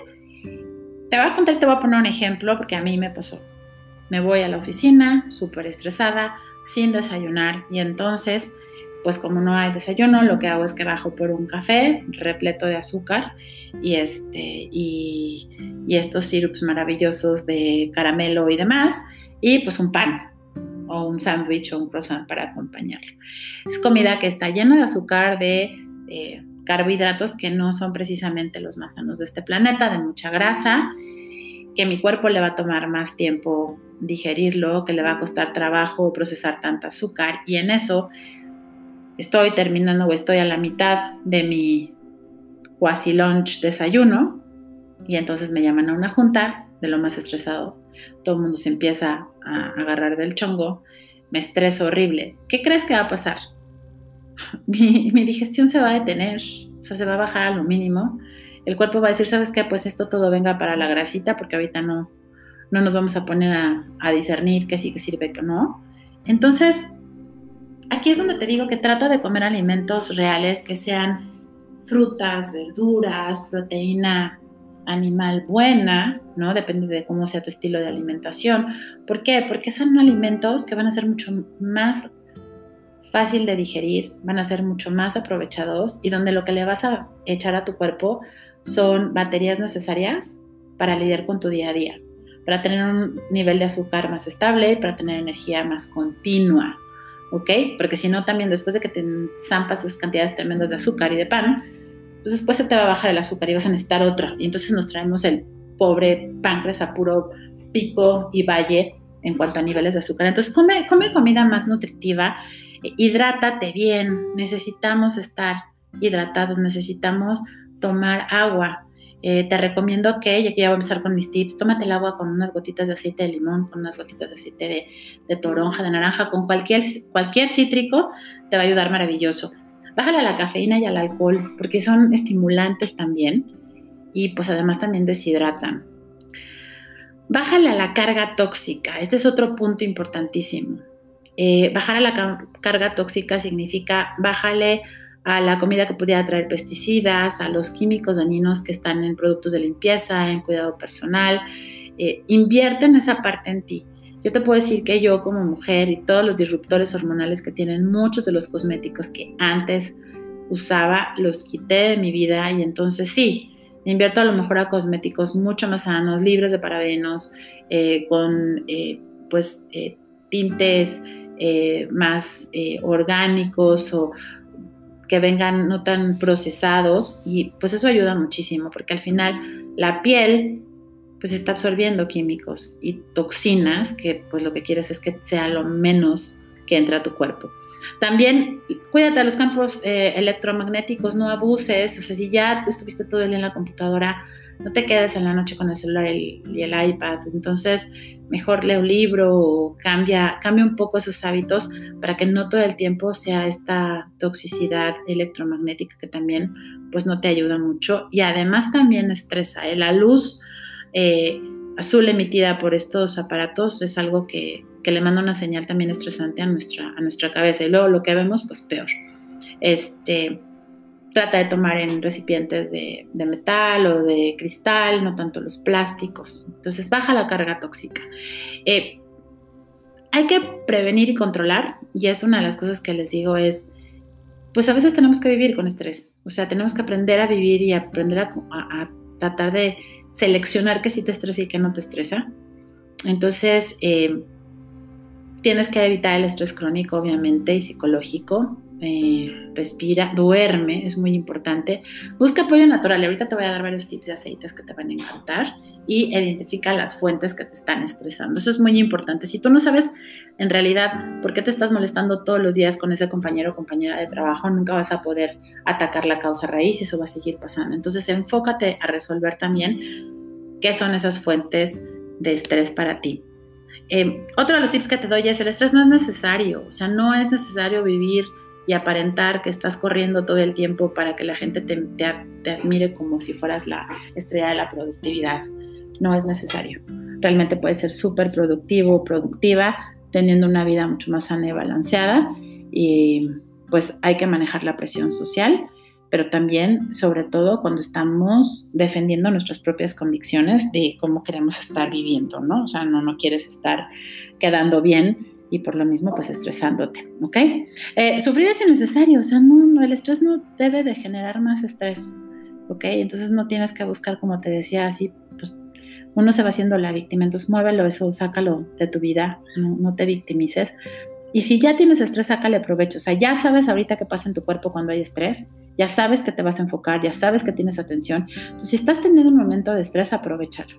te voy a contar, te voy a poner un ejemplo porque a mí me pasó. Me voy a la oficina súper estresada, sin desayunar y entonces pues como no hay desayuno, lo que hago es que bajo por un café repleto de azúcar y, este, y, estos sirups maravillosos de caramelo y demás, y pues un pan o un sándwich o un croissant para acompañarlo. Es comida que está llena de azúcar, de eh, carbohidratos que no son precisamente los más sanos de este planeta, de mucha grasa, que mi cuerpo le va a tomar más tiempo digerirlo, que le va a costar trabajo procesar tanta azúcar y en eso estoy terminando o estoy a la mitad de mi quasi lunch desayuno y entonces me llaman a una junta de lo más estresado. Todo el mundo se empieza a agarrar del chongo, me estreso horrible. ¿Qué crees que va a pasar? (laughs) Mi, digestión se va a detener, o sea, se va a bajar a lo mínimo. El cuerpo va a decir, ¿sabes qué? Pues esto todo venga para la grasita porque ahorita no, no nos vamos a poner a, discernir qué sí que sirve, que no. Entonces, aquí es donde te digo que trata de comer alimentos reales que sean frutas, verduras, proteína animal buena, ¿no? Depende de cómo sea tu estilo de alimentación. ¿Por qué? Porque son alimentos que van a ser mucho más fácil de digerir, van a ser mucho más aprovechados y donde lo que le vas a echar a tu cuerpo son baterías necesarias para lidiar con tu día a día, para tener un nivel de azúcar más estable, para tener energía más continua. ¿ok? Porque si no, también después de que te zampas esas cantidades tremendas de azúcar y de pan, pues después se te va a bajar el azúcar y vas a necesitar otra. Y entonces nos traemos el pobre páncreas a puro pico y valle en cuanto a niveles de azúcar. Entonces, come, come comida más nutritiva, hidrátate bien, necesitamos estar hidratados, necesitamos tomar agua, eh, te recomiendo que, ya que ya voy a empezar con mis tips, tómate el agua con unas gotitas de aceite de limón, con unas gotitas de aceite de, toronja, de naranja, con cualquier, cualquier cítrico, te va a ayudar maravilloso. Bájale a la cafeína y al alcohol, porque son estimulantes también y pues además también deshidratan. Bájale a la carga tóxica, este es otro punto importantísimo. Eh, bajar a la carga tóxica significa bájale a la comida que pudiera traer pesticidas, a los químicos dañinos que están en productos de limpieza, en cuidado personal. Eh, invierte en esa parte en ti. Yo te puedo decir que yo como mujer y todos los disruptores hormonales que tienen muchos de los cosméticos que antes usaba, los quité de mi vida y entonces sí, invierto a lo mejor a cosméticos mucho más sanos, libres de parabenos, eh, con eh, pues tintes más orgánicos o que vengan no tan procesados y pues eso ayuda muchísimo porque al final la piel pues está absorbiendo químicos y toxinas que pues lo que quieres es que sea lo menos que entre a tu cuerpo. También cuídate de los campos eh, electromagnéticos, no abuses, o sea, si ya estuviste todo el día en la computadora, no te quedes en la noche con el celular y el iPad. Entonces, mejor lee un libro o cambia, cambia un poco esos hábitos para que no todo el tiempo sea esta toxicidad electromagnética que también pues no te ayuda mucho y además también estresa. ¿eh? La luz eh, azul emitida por estos aparatos es algo que, que, le manda una señal también estresante a nuestra, a nuestra cabeza y luego lo que vemos pues peor. Este, trata de tomar en recipientes de, metal o de cristal, no tanto los plásticos. Entonces baja la carga tóxica. Eh, hay que prevenir y controlar, y esto una de las cosas que les digo es, pues a veces tenemos que vivir con estrés, o sea, tenemos que aprender a vivir y aprender a, tratar de seleccionar qué sí te estresa y qué no te estresa. Entonces, eh, tienes que evitar el estrés crónico, obviamente, y psicológico. Eh, respira, duerme, es muy importante. Busca apoyo natural. Ahorita te voy a dar varios tips de aceites que te van a encantar y identifica las fuentes que te están estresando. Eso es muy importante. Si tú no sabes en realidad por qué te estás molestando todos los días con ese compañero o compañera de trabajo, nunca vas a poder atacar la causa raíz y eso va a seguir pasando. Entonces enfócate a resolver también qué son esas fuentes de estrés para ti. Eh, otro de los tips que te doy es el estrés no es necesario, o sea, no es necesario vivir y aparentar que estás corriendo todo el tiempo para que la gente te, te, admire como si fueras la estrella de la productividad. No es necesario. realmente puedes ser súper productivo o productiva teniendo una vida mucho más sana y balanceada. Y pues hay que manejar la presión social, pero también, sobre todo, cuando estamos defendiendo nuestras propias convicciones de cómo queremos estar viviendo, ¿no? O sea, no, no quieres estar quedando bien y por lo mismo, pues estresándote, ¿ok? Eh, sufrir es innecesario, o sea, no, no, el estrés no debe de generar más estrés, ¿ok? Entonces no tienes que buscar, como te decía, así, pues uno se va haciendo la víctima, entonces muévelo eso, sácalo de tu vida, no, no te victimices, y si ya tienes estrés, sácale provecho. O sea, ya sabes ahorita qué pasa en tu cuerpo cuando hay estrés, ya sabes que te vas a enfocar, ya sabes que tienes atención. Entonces, si estás teniendo un momento de estrés, aprovechalo.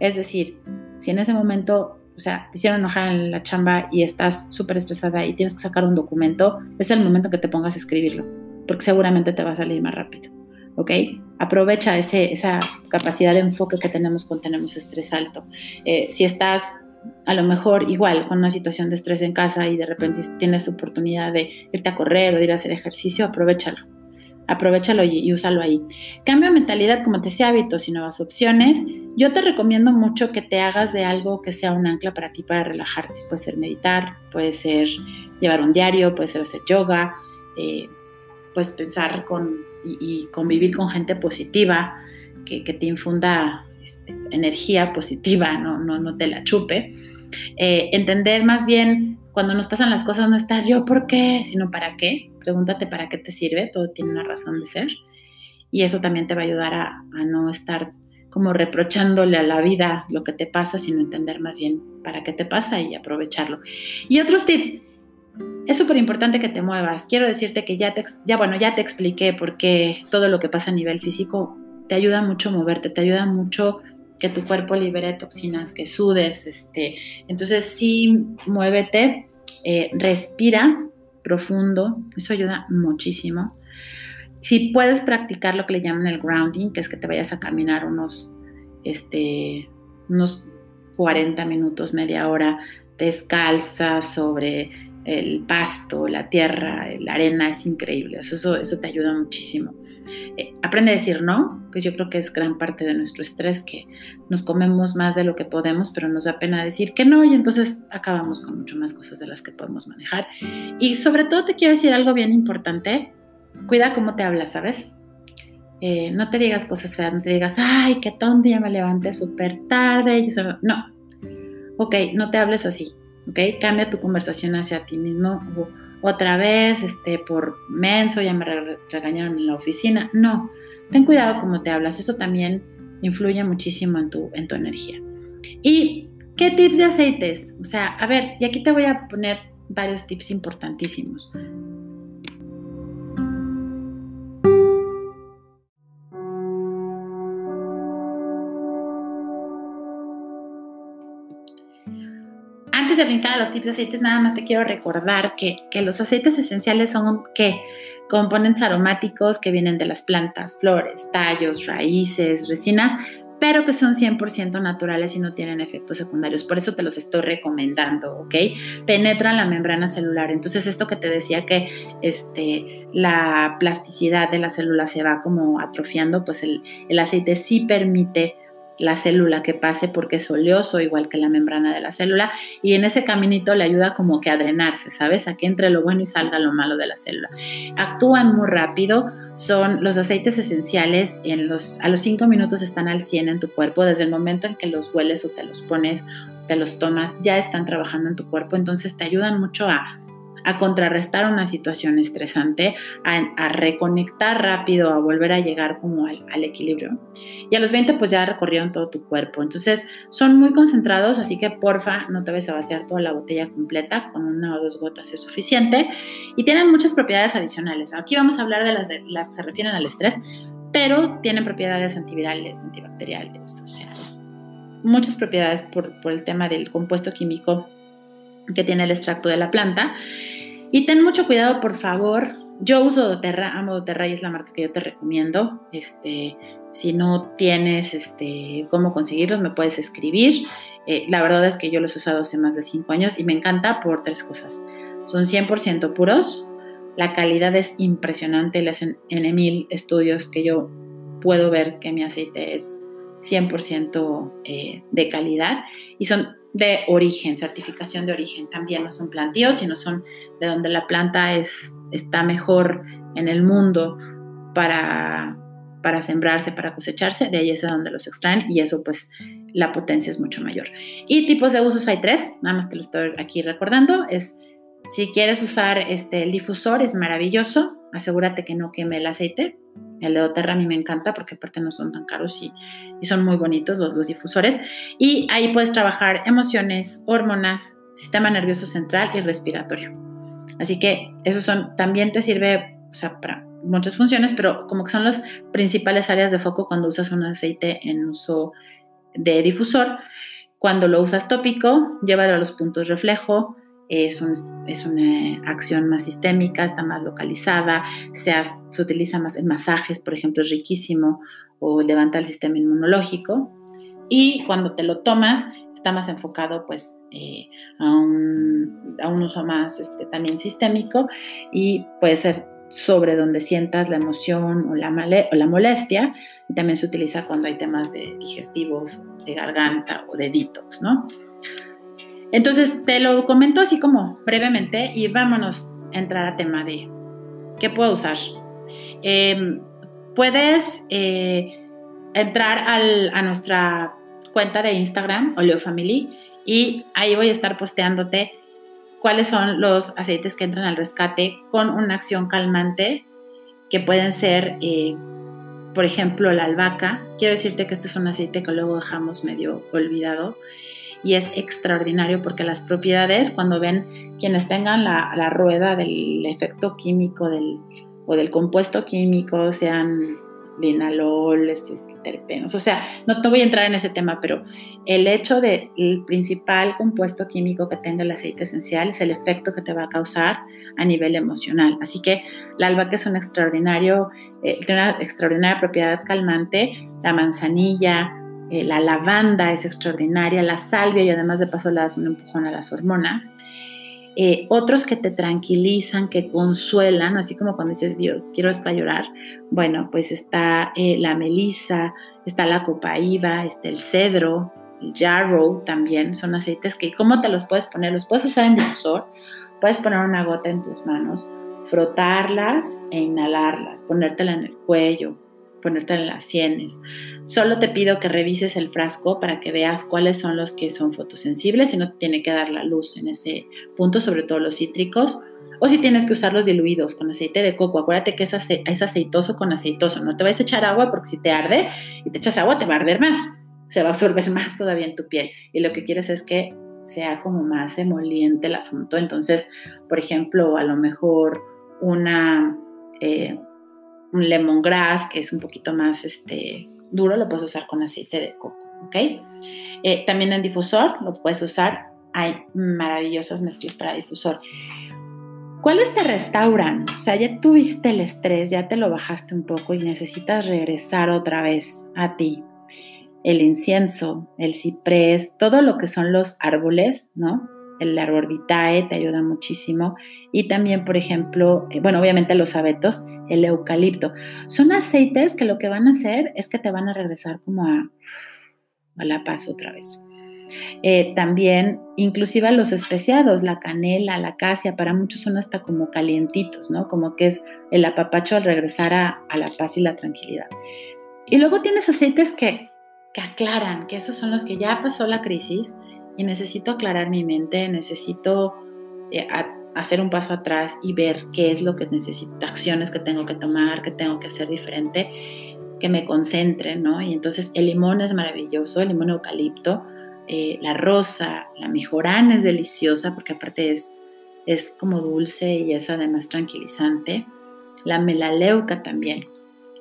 Es decir, si en ese momento, o sea, te hicieron enojar en la chamba y estás súper estresada y tienes que sacar un documento, es el momento que te pongas a escribirlo, porque seguramente te va a salir más rápido. ¿ok? Aprovecha ese, esa capacidad de enfoque que tenemos cuando tenemos estrés alto. Eh, si estás a lo mejor igual con una situación de estrés en casa y de repente tienes oportunidad de irte a correr o de ir a hacer ejercicio, aprovechalo. Aprovechalo y, úsalo ahí. Cambio mentalidad, como te decía, hábitos y nuevas opciones. Yo te recomiendo mucho que te hagas de algo que sea un ancla para ti para relajarte. Puede ser meditar, puede ser llevar un diario, puede ser hacer yoga, eh, puedes pensar con, y, convivir con gente positiva que, te infunda este, energía positiva, no, no, no te la chupe. Eh, entender más bien cuando nos pasan las cosas, no estar yo por qué, sino para qué. Pregúntate para qué te sirve, todo tiene una razón de ser. Y eso también te va a ayudar a no estar como reprochándole a la vida lo que te pasa, sino entender más bien para qué te pasa y aprovecharlo. Y otros tips, es súper importante que te muevas. Quiero decirte que ya te, ya, bueno, ya te expliqué por qué todo lo que pasa a nivel físico te ayuda mucho moverte, te ayuda mucho que tu cuerpo libere toxinas, que sudes, este, entonces sí, muévete, eh, respira profundo, eso ayuda muchísimo. Si puedes practicar lo que le llaman el grounding, que es que te vayas a caminar unos, este, unos 40 minutos, media hora, descalza sobre el pasto, la tierra, la arena, es increíble, eso, eso te ayuda muchísimo. Eh, aprende a decir no, que yo creo que es gran parte de nuestro estrés, que nos comemos más de lo que podemos, pero nos da pena decir que no y entonces acabamos con mucho más cosas de las que podemos manejar. Y sobre todo te quiero decir algo bien importante, cuida cómo te hablas, ¿sabes? Eh, no te digas cosas feas, no te digas, ay, qué tonto, ya me levanté súper tarde. No, ok, no te hables así, ok, cambia tu conversación hacia ti mismo otra vez, este, por menso, ya me regañaron en la oficina. No, ten cuidado cómo te hablas, eso también influye muchísimo en tu, en tu energía. ¿Y qué tips de aceites? O sea, a ver, y aquí te voy a poner varios tips importantísimos. De brincar a los tipos de aceites, nada más te quiero recordar que, los aceites esenciales son ¿qué? componentes aromáticos que vienen de las plantas, flores, tallos, raíces, resinas, pero que son 100% naturales y no tienen efectos secundarios. Por eso te los estoy recomendando, ¿ok? Penetran la membrana celular. Entonces, esto que te decía que este, la plasticidad de la célula se va como atrofiando, pues el, el aceite sí permite la célula que pase porque es oleoso, igual que la membrana de la célula, y en ese caminito le ayuda como que a drenarse, ¿sabes? A que entre lo bueno y salga lo malo de la célula. Actúan muy rápido, son los aceites esenciales, a los 5 minutos están al 100 en tu cuerpo, desde el momento en que los hueles o te los pones, te los tomas, ya están trabajando en tu cuerpo, entonces te ayudan mucho a a contrarrestar una situación estresante, a, reconectar rápido, a volver a llegar como al, equilibrio. Y a los 20 pues ya recorrieron todo tu cuerpo. Entonces son muy concentrados, así que porfa no te vayas a vaciar toda la botella completa, con una o dos gotas es suficiente. Y tienen muchas propiedades adicionales. Aquí vamos a hablar de las, las que se refieren al estrés, pero tienen propiedades antivirales, antibacteriales, o sea, muchas propiedades por, por el tema del compuesto químico que tiene el extracto de la planta. Y ten mucho cuidado, por favor. Yo uso doTERRA, amo doTERRA y es la marca que yo te recomiendo. Este, si no tienes este, cómo conseguirlos, me puedes escribir. Eh, la verdad es que yo los he usado hace más de 5 años y me encanta por tres cosas. Son 100% puros, la calidad es impresionante, le hacen en mil estudios que yo puedo ver que mi aceite es 100% eh, de calidad y son de origen, certificación de origen. También no son plantíos, sino son de donde la planta es, está mejor en el mundo para, para sembrarse, para cosecharse. De ahí es de donde los extraen y eso pues la potencia es mucho mayor. Y tipos de usos hay tres, nada más te lo estoy aquí recordando. Es si quieres usar este, el difusor, es maravilloso. Asegúrate que no queme el aceite. El de Doterra a mí me encanta porque aparte no son tan caros y, son muy bonitos los, los difusores. Y ahí puedes trabajar emociones, hormonas, sistema nervioso central y respiratorio. Así que eso son, también te sirve o sea, para muchas funciones, pero como que son las principales áreas de foco cuando usas un aceite en uso de difusor. Cuando lo usas tópico, llévalo a los puntos reflejo, es, una acción más sistémica, está más localizada, se, utiliza más en masajes, por ejemplo, es riquísimo, o levanta el sistema inmunológico. Y cuando te lo tomas, está más enfocado pues eh, a, un, uso más este, también sistémico y puede ser sobre donde sientas la emoción o la, o la molestia. Y también se utiliza cuando hay temas de digestivos, de garganta o de detox, ¿no? Entonces, te lo comento así como brevemente y vámonos a entrar a tema de qué puedo usar. Em, puedes eh, entrar a nuestra cuenta de Instagram, Oleofamily, y ahí voy a estar posteándote cuáles son los aceites que entran al rescate con una acción calmante, que pueden ser, eh, por ejemplo, la albahaca. Quiero decirte que este es un aceite que luego dejamos medio olvidado y es extraordinario porque las propiedades, cuando ven quienes tengan la, rueda del efecto químico del, o del compuesto químico, sean linalol, este, terpenos, o sea, no te voy a entrar en ese tema, pero el hecho del principal compuesto químico que tenga el aceite esencial es el efecto que te va a causar a nivel emocional. Así que la albahaca es un extraordinario, eh, tiene una extraordinaria propiedad calmante, la manzanilla, eh, la lavanda es extraordinaria, la salvia y además de paso le das un empujón a las hormonas. Eh, otros que te tranquilizan, que consuelan, así como cuando dices, Dios, quiero hasta llorar. Bueno, pues está eh, la melisa, está la copaíba, está el cedro, el yarrow también, son aceites que, ¿cómo te los puedes poner? Los puedes usar en difusor, puedes poner una gota en tus manos, frotarlas e inhalarlas, ponértela en el cuello, ponértela en las sienes. Solo te pido que revises el frasco para que veas cuáles son los que son fotosensibles y no te tiene que dar la luz en ese punto, sobre todo los cítricos. O si tienes que usarlos diluidos con aceite de coco, acuérdate que es, aceitoso con aceitoso. No te vas a echar agua porque si te arde y te echas agua te va a arder más. Se va a absorber (laughs) más todavía en tu piel. Y lo que quieres es que sea como más emoliente el asunto. Entonces, por ejemplo, a lo mejor una, eh, un lemongrass que es un poquito más este, duro lo puedes usar con aceite de coco, ¿ok? Eh, también en difusor lo puedes usar. Hay maravillosas mezclas para difusor. ¿Cuáles te restauran? O sea, ya tuviste el estrés, ya te lo bajaste un poco y necesitas regresar otra vez a ti. El incienso, el ciprés, todo lo que son los árboles, ¿no? El árbol vitae te ayuda muchísimo. Y también, por ejemplo, eh, bueno, obviamente los abetos, el eucalipto. Son aceites que lo que van a hacer es que te van a regresar como a, a la paz otra vez. Eh, también, inclusive los especiados, la canela, la acacia, para muchos son hasta como calientitos, ¿no? Como que es el apapacho al regresar a, a la paz y la tranquilidad. Y luego tienes aceites que, que aclaran, que esos son los que ya pasó la crisis y necesito aclarar mi mente, necesito eh, hacer un paso atrás y ver qué es lo que necesito, acciones que tengo que tomar, que tengo que hacer diferente, que me concentre, ¿no? Y entonces el limón es maravilloso, el limón eucalipto, eh, la rosa, la mejorana es deliciosa porque aparte es, es como dulce y es además tranquilizante, la melaleuca también.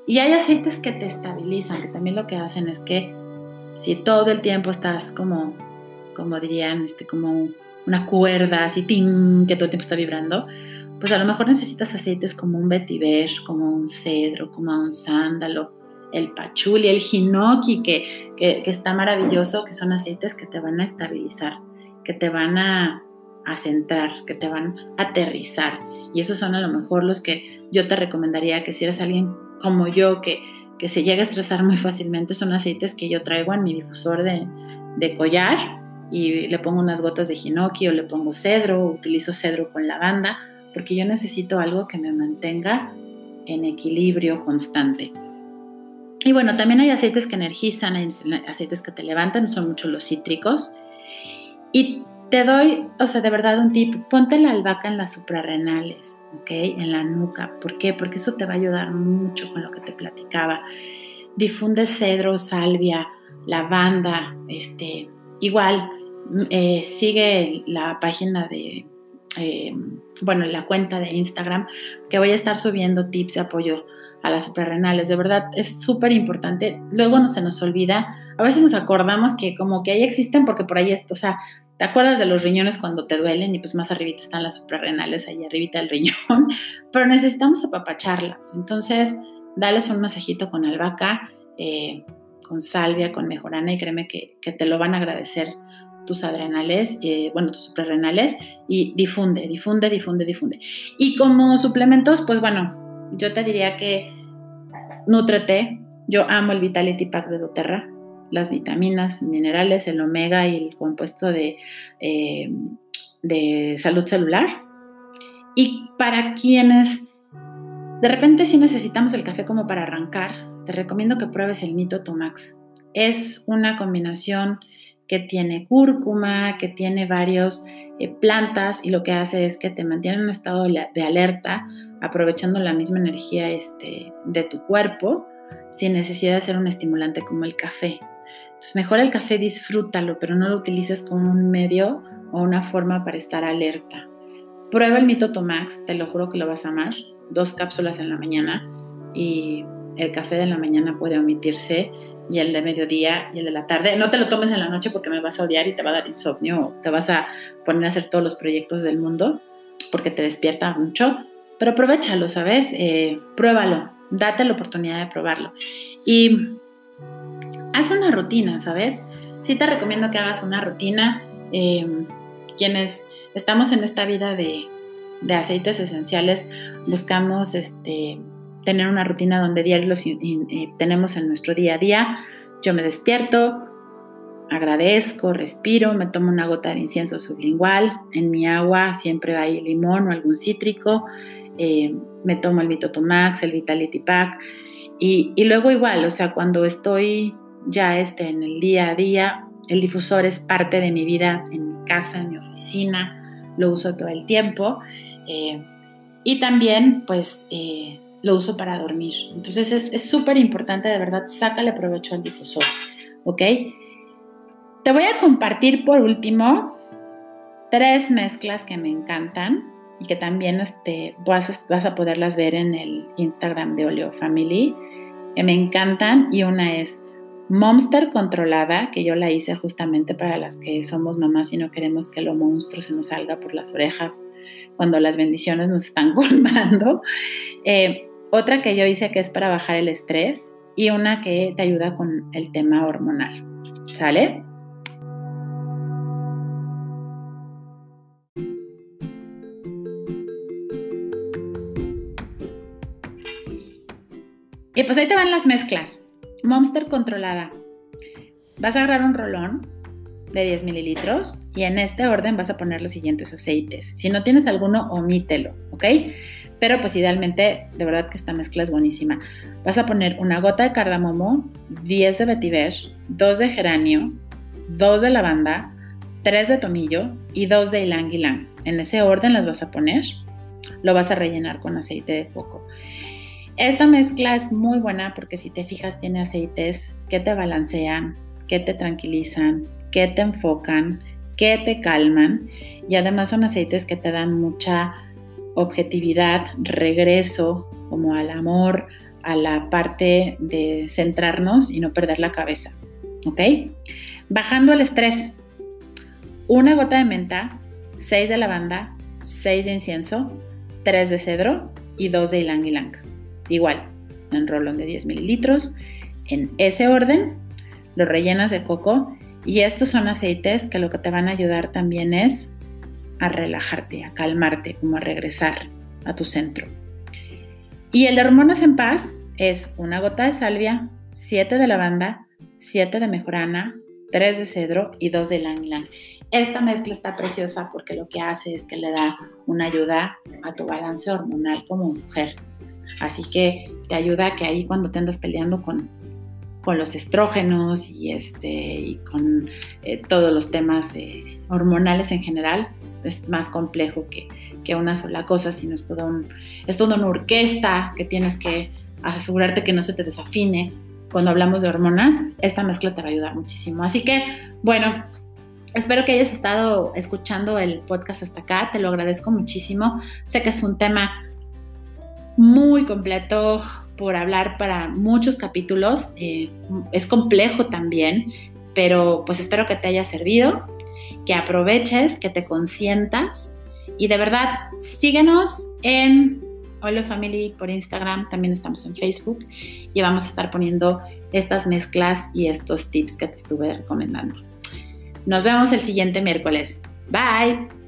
Y hay aceites que te estabilizan, que también lo que hacen es que si todo el tiempo estás como como dirían, este, como una cuerda así, ting, que todo el tiempo está vibrando, pues a lo mejor necesitas aceites como un vetiver, como un cedro, como un sándalo, el pachuli, el hinoki, que, que, está maravilloso, que son aceites que te van a estabilizar, que te van a, a centrar, que te van a aterrizar. Y esos son a lo mejor los que yo te recomendaría que si eres alguien como yo, que que se llega a estresar muy fácilmente son aceites que yo traigo en mi difusor de, de collar y le pongo unas gotas de hinoki o le pongo cedro, utilizo cedro con lavanda, porque yo necesito algo que me mantenga en equilibrio constante. Y bueno, también hay aceites que energizan, hay aceites que te levantan, son muchos los cítricos. Y te doy, o sea, de verdad un tip, ponte la albahaca en las suprarrenales, ¿ok? En la nuca. ¿Por qué? Porque eso te va a ayudar mucho con lo que te platicaba. Difunde cedro, salvia, lavanda, este, igual, eh, sigue la página de, eh, bueno, la cuenta de Instagram, que voy a estar subiendo tips de apoyo a las suprarrenales. De verdad, es súper importante. Luego no se nos olvida. A veces nos acordamos que como que ahí existen porque por ahí esto, o sea, te acuerdas de los riñones cuando te duelen y pues más arribita están las suprarrenales, ahí arribita el riñón, (laughs) pero necesitamos apapacharlas. Entonces, dales un masajito con albahaca, eh, con salvia, con mejorana y créeme que, que te lo van a agradecer tus adrenales, eh, bueno, tus suprarrenales y difunde, difunde, difunde, difunde. Y como suplementos, pues bueno, yo te diría que Nutrete, yo amo el Vitality Pack de doTERRA, las vitaminas, minerales, el omega y el compuesto de, eh, de salud celular. Y para quienes de repente sí necesitamos el café como para arrancar, te recomiendo que pruebes el Nito Tomax. Es una combinación que tiene cúrcuma, que tiene varios eh, plantas y lo que hace es que te mantiene en un estado de alerta, aprovechando la misma energía este, de tu cuerpo, sin necesidad de ser un estimulante como el café. Entonces, mejor el café disfrútalo, pero no lo utilices como un medio o una forma para estar alerta. Prueba el Mito Tomax, te lo juro que lo vas a amar. Dos cápsulas en la mañana y el café de la mañana puede omitirse y el de mediodía y el de la tarde. No te lo tomes en la noche porque me vas a odiar y te va a dar insomnio o te vas a poner a hacer todos los proyectos del mundo porque te despierta mucho. Pero aprovechalo, ¿sabes? Eh, pruébalo, date la oportunidad de probarlo. Y haz una rutina, ¿sabes? Sí te recomiendo que hagas una rutina. Em, quienes estamos en esta vida de, de aceites esenciales, buscamos este, tener una rutina donde diario los tenemos en nuestro día a día. Yo me despierto, agradezco, respiro, me tomo una gota de incienso sublingual, en mi agua siempre hay limón o algún cítrico, eh, me tomo el Mitotomax, el Vitality Pack y, luego igual, o sea, cuando estoy ya este, en el día a día, el difusor es parte de mi vida en mi casa, en mi oficina, lo uso todo el tiempo. Eh, y también, pues, eh, lo uso para dormir. Entonces es súper importante, de verdad, sácale provecho al difusor, ¿ok? Te voy a compartir por último tres mezclas que me encantan y que también este, vas, vas a poderlas ver en el Instagram de Oleo Family, que me encantan y una es Monster controlada, que yo la hice justamente para las que somos mamás y no queremos que lo monstruo se nos salga por las orejas cuando las bendiciones nos están (laughs) colmando. Eh, otra que yo hice que es para bajar el estrés y una que te ayuda con el tema hormonal. ¿Sale? Y pues ahí te van las mezclas. Monster controlada. Vas a agarrar un rolón de 10 mililitros y en este orden vas a poner los siguientes aceites. Si no tienes alguno, omítelo, ¿ok? Pero pues idealmente, de verdad que esta mezcla es buenísima. Vas a poner una gota de cardamomo, 10 de vetiver, 2 de geranio, 2 de lavanda, 3 de tomillo y 2 de ylang ylang. En ese orden las vas a poner. Lo vas a rellenar con aceite de coco. Esta mezcla es muy buena porque si te fijas tiene aceites que te balancean, que te tranquilizan, que te enfocan, que te calman y además son aceites que te dan mucha objetividad, regreso como al amor, a la parte de centrarnos y no perder la cabeza. ¿Ok? Bajando el estrés. Una gota de menta, 6 de lavanda, 6 de incienso, 3 de cedro y 2 de ylang ylang. Igual, en rolón de 10 mililitros. En ese orden, lo rellenas de coco y estos son aceites que lo que te van a ayudar también es a relajarte, a calmarte, como a regresar a tu centro. Y el de hormonas en paz, es una gota de salvia, 7 de lavanda, 7 de mejorana, 3 de cedro y 2 de ylang ylang. Esta mezcla está preciosa porque lo que hace es que le da una ayuda a tu balance hormonal como mujer. Así que te ayuda a que ahí cuando te andas peleando con, con los estrógenos y, este, y con eh, todos los temas eh, hormonales en general, es más complejo que, que, una sola cosa, sino es, todo es toda una orquesta que tienes que asegurarte que no se te desafine. Cuando hablamos de hormonas, esta mezcla te va a ayudar muchísimo. Así que, bueno, Espero que hayas estado escuchando el podcast hasta acá, te lo agradezco muchísimo. Sé que es un tema muy completo por hablar para muchos capítulos, eh, es complejo también, pero pues espero que te haya servido, que aproveches, que te consientas y de verdad síguenos en Hola Family por Instagram, también estamos en Facebook y vamos a estar poniendo estas mezclas y estos tips que te estuve recomendando. Nos vemos el siguiente miércoles. Bye.